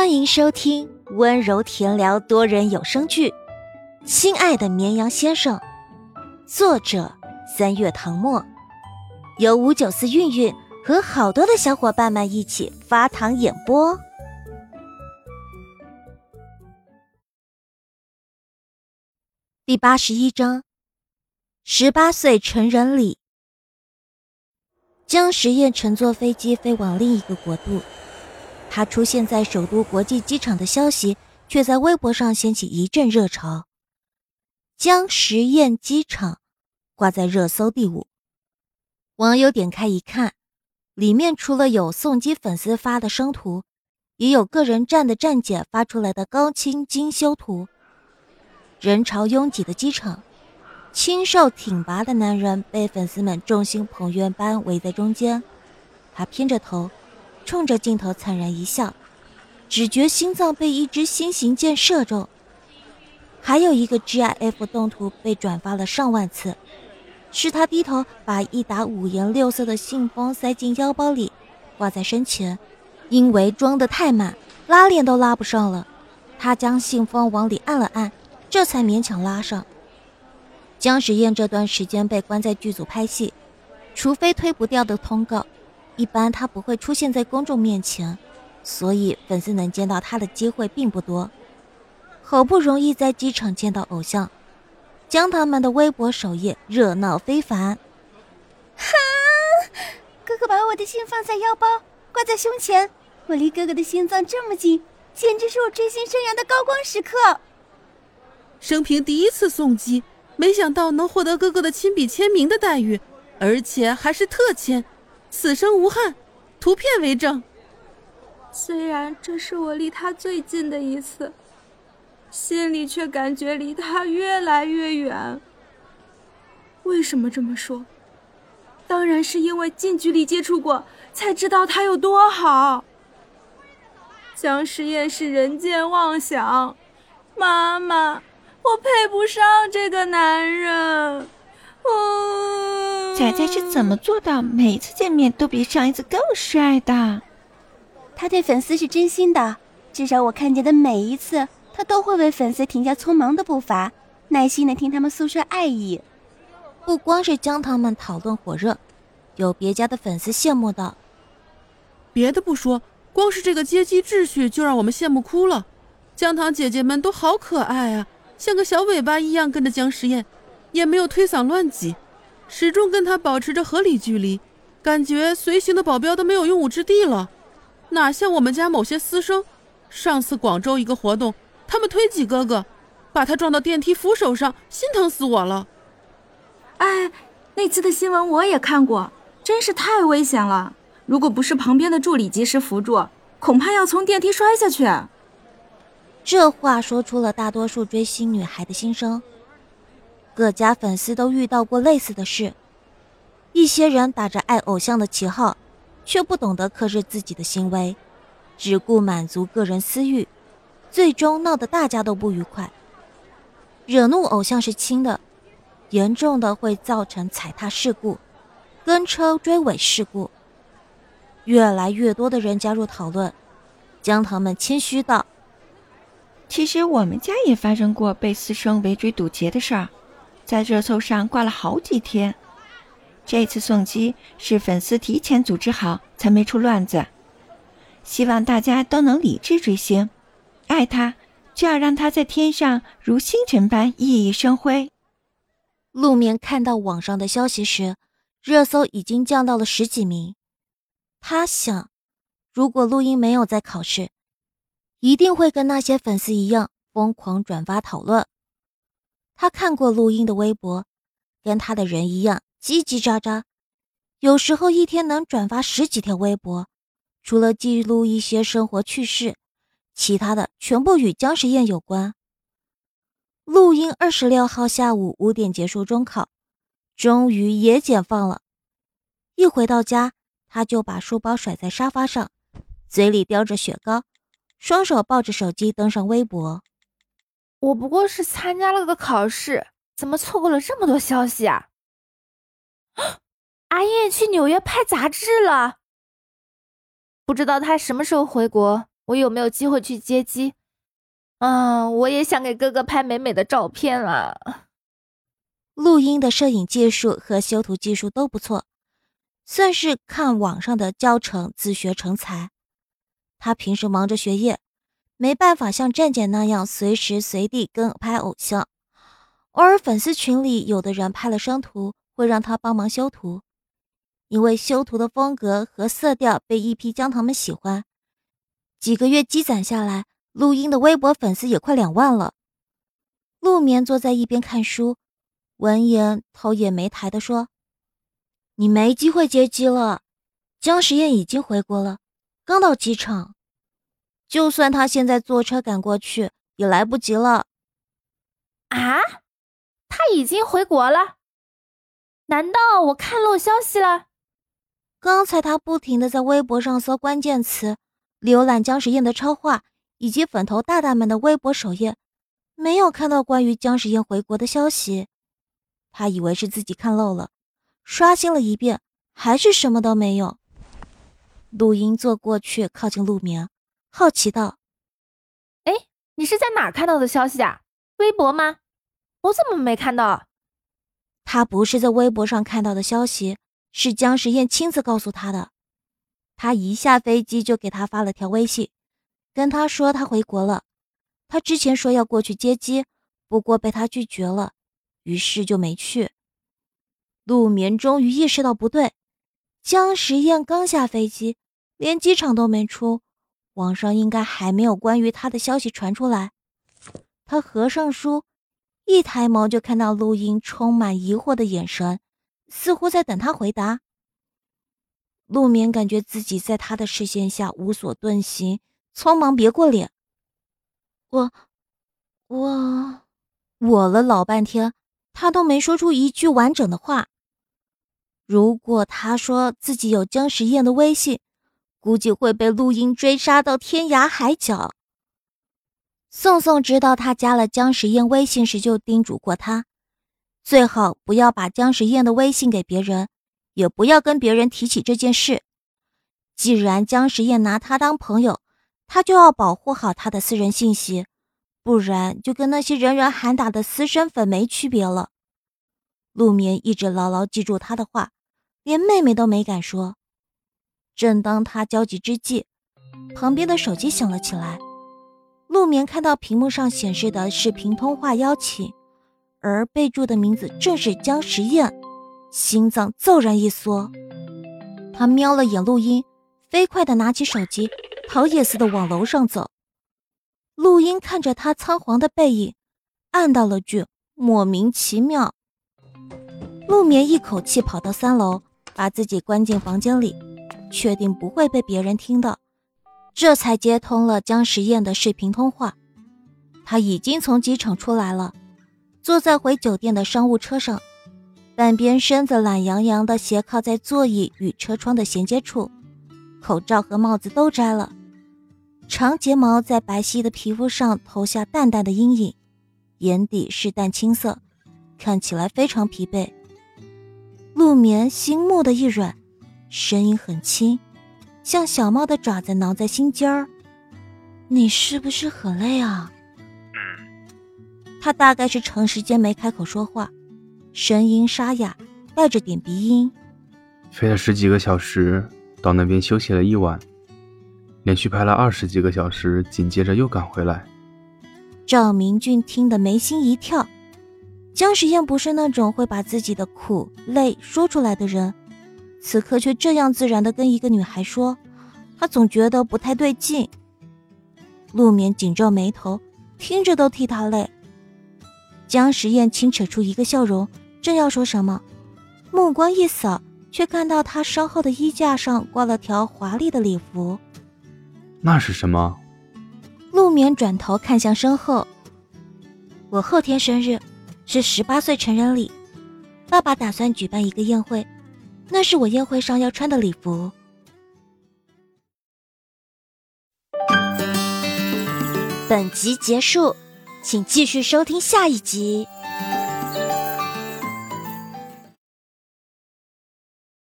欢迎收听温柔甜聊多人有声剧《亲爱的绵羊先生》，作者三月唐末，由五九四韵韵和好多的小伙伴们一起发糖演播。第八十一章，十八岁成人礼。江时宴乘坐飞机飞往另一个国度。他出现在首都国际机场的消息，却在微博上掀起一阵热潮。江实验机场挂在热搜第五，网友点开一看，里面除了有送机粉丝发的生图，也有个人站的站姐发出来的高清精修图。人潮拥挤的机场，清瘦挺拔的男人被粉丝们众星捧月般围在中间，他偏着头。冲着镜头惨然一笑，只觉心脏被一支新型箭射中。还有一个 GIF 动图被转发了上万次，是他低头把一沓五颜六色的信封塞进腰包里，挂在身前。因为装得太满，拉链都拉不上了。他将信封往里按了按，这才勉强拉上。姜时宴这段时间被关在剧组拍戏，除非推不掉的通告。一般他不会出现在公众面前，所以粉丝能见到他的机会并不多。好不容易在机场见到偶像，江他们的微博首页热闹非凡。哈，哥哥把我的心放在腰包，挂在胸前，我离哥哥的心脏这么近，简直是我追星生涯的高光时刻。生平第一次送机，没想到能获得哥哥的亲笔签名的待遇，而且还是特签。此生无憾，图片为证。虽然这是我离他最近的一次，心里却感觉离他越来越远。为什么这么说？当然是因为近距离接触过，才知道他有多好。江实验是人间妄想，妈妈，我配不上这个男人。哦，仔仔是怎么做到每次见面都比上一次更帅的？他对粉丝是真心的，至少我看见的每一次，他都会为粉丝停下匆忙的步伐，耐心的听他们诉说爱意。不光是姜糖们讨论火热，有别家的粉丝羡慕道：“别的不说，光是这个阶级秩序就让我们羡慕哭了。姜糖姐姐们都好可爱啊，像个小尾巴一样跟着姜时宴。”也没有推搡乱挤，始终跟他保持着合理距离，感觉随行的保镖都没有用武之地了，哪像我们家某些私生，上次广州一个活动，他们推挤哥哥，把他撞到电梯扶手上，心疼死我了。哎，那次的新闻我也看过，真是太危险了，如果不是旁边的助理及时扶住，恐怕要从电梯摔下去。这话说出了大多数追星女孩的心声。各家粉丝都遇到过类似的事，一些人打着爱偶像的旗号，却不懂得克制自己的行为，只顾满足个人私欲，最终闹得大家都不愉快。惹怒偶像是轻的，严重的会造成踩踏事故、跟车追尾事故。越来越多的人加入讨论，江藤们谦虚道：“其实我们家也发生过被私生围追堵截的事儿。”在热搜上挂了好几天，这次送机是粉丝提前组织好，才没出乱子。希望大家都能理智追星，爱他就要让他在天上如星辰般熠熠生辉。路面看到网上的消息时，热搜已经降到了十几名。他想，如果录音没有在考试，一定会跟那些粉丝一样疯狂转发讨论。他看过录音的微博，跟他的人一样叽叽喳喳，有时候一天能转发十几条微博，除了记录一些生活趣事，其他的全部与姜时宴有关。录音二十六号下午五点结束中考，终于也解放了。一回到家，他就把书包甩在沙发上，嘴里叼着雪糕，双手抱着手机登上微博。我不过是参加了个考试，怎么错过了这么多消息啊？阿燕去纽约拍杂志了，不知道她什么时候回国，我有没有机会去接机？嗯，我也想给哥哥拍美美的照片啊。录音的摄影技术和修图技术都不错，算是看网上的教程自学成才。他平时忙着学业，没办法像站姐那样随时随地跟拍偶像。偶尔粉丝群里有的人拍了生图，会让他帮忙修图，因为修图的风格和色调被一批姜糖们喜欢。几个月积攒下来，录音的微博粉丝也快两万了。陆眠坐在一边看书。闻言，头也没抬的说：“你没机会接机了，姜时宴已经回国了，刚到机场。就算他现在坐车赶过去，也来不及了。”啊，他已经回国了？难道我看漏消息了？刚才他不停的在微博上搜关键词，浏览姜时宴的超话以及粉头大大们的微博首页，没有看到关于姜时宴回国的消息。他以为是自己看漏了，刷新了一遍，还是什么都没有。陆英坐过去，靠近陆眠，好奇道：“哎，你是在哪儿看到的消息啊？微博吗？我怎么没看到？”他不是在微博上看到的消息，是姜时宴亲自告诉他的。他一下飞机就给他发了条微信，跟他说他回国了。他之前说要过去接机，不过被他拒绝了。于是就没去。陆眠终于意识到不对，姜时宴刚下飞机，连机场都没出，网上应该还没有关于他的消息传出来。他合上书，一抬眸就看到陆英充满疑惑的眼神，似乎在等他回答。陆眠感觉自己在他的视线下无所遁形，匆忙别过脸。我，我，我了老半天。他都没说出一句完整的话。如果他说自己有姜时宴的微信，估计会被陆英追杀到天涯海角。宋宋知道他加了姜时宴微信时，就叮嘱过他，最好不要把姜时宴的微信给别人，也不要跟别人提起这件事。既然姜时宴拿他当朋友，他就要保护好他的私人信息。不然就跟那些人人喊打的私生粉没区别了。陆眠一直牢牢记住他的话，连妹妹都没敢说。正当他焦急之际，旁边的手机响了起来。陆眠看到屏幕上显示的视频通话邀请，而备注的名字正是姜时宴，心脏骤然一缩。他瞄了眼录音，飞快地拿起手机，逃也似的往楼上走。陆音看着他仓皇的背影，暗道了句莫名其妙。陆眠一口气跑到三楼，把自己关进房间里，确定不会被别人听到，这才接通了姜时宴的视频通话。他已经从机场出来了，坐在回酒店的商务车上，半边身子懒洋洋的斜靠在座椅与车窗的衔接处，口罩和帽子都摘了。长睫毛在白皙的皮肤上投下淡淡的阴影，眼底是淡青色，看起来非常疲惫。陆眠心蓦的一软，声音很轻，像小猫的爪子挠在心尖儿。你是不是很累啊？嗯他大概是长时间没开口说话，声音沙哑，带着点鼻音。飞了十几个小时，到那边休息了一晚。连续拍了二十几个小时，紧接着又赶回来。赵明俊听得眉心一跳。姜时宴不是那种会把自己的苦累说出来的人，此刻却这样自然的跟一个女孩说，他总觉得不太对劲。陆眠紧皱眉头，听着都替他累。江时宴轻扯出一个笑容，正要说什么，目光一扫，却看到他身后的衣架上挂了条华丽的礼服。那是什么？陆眠转头看向身后。我后天生日，是十八岁成人礼，爸爸打算举办一个宴会，那是我宴会上要穿的礼服。本集结束，请继续收听下一集。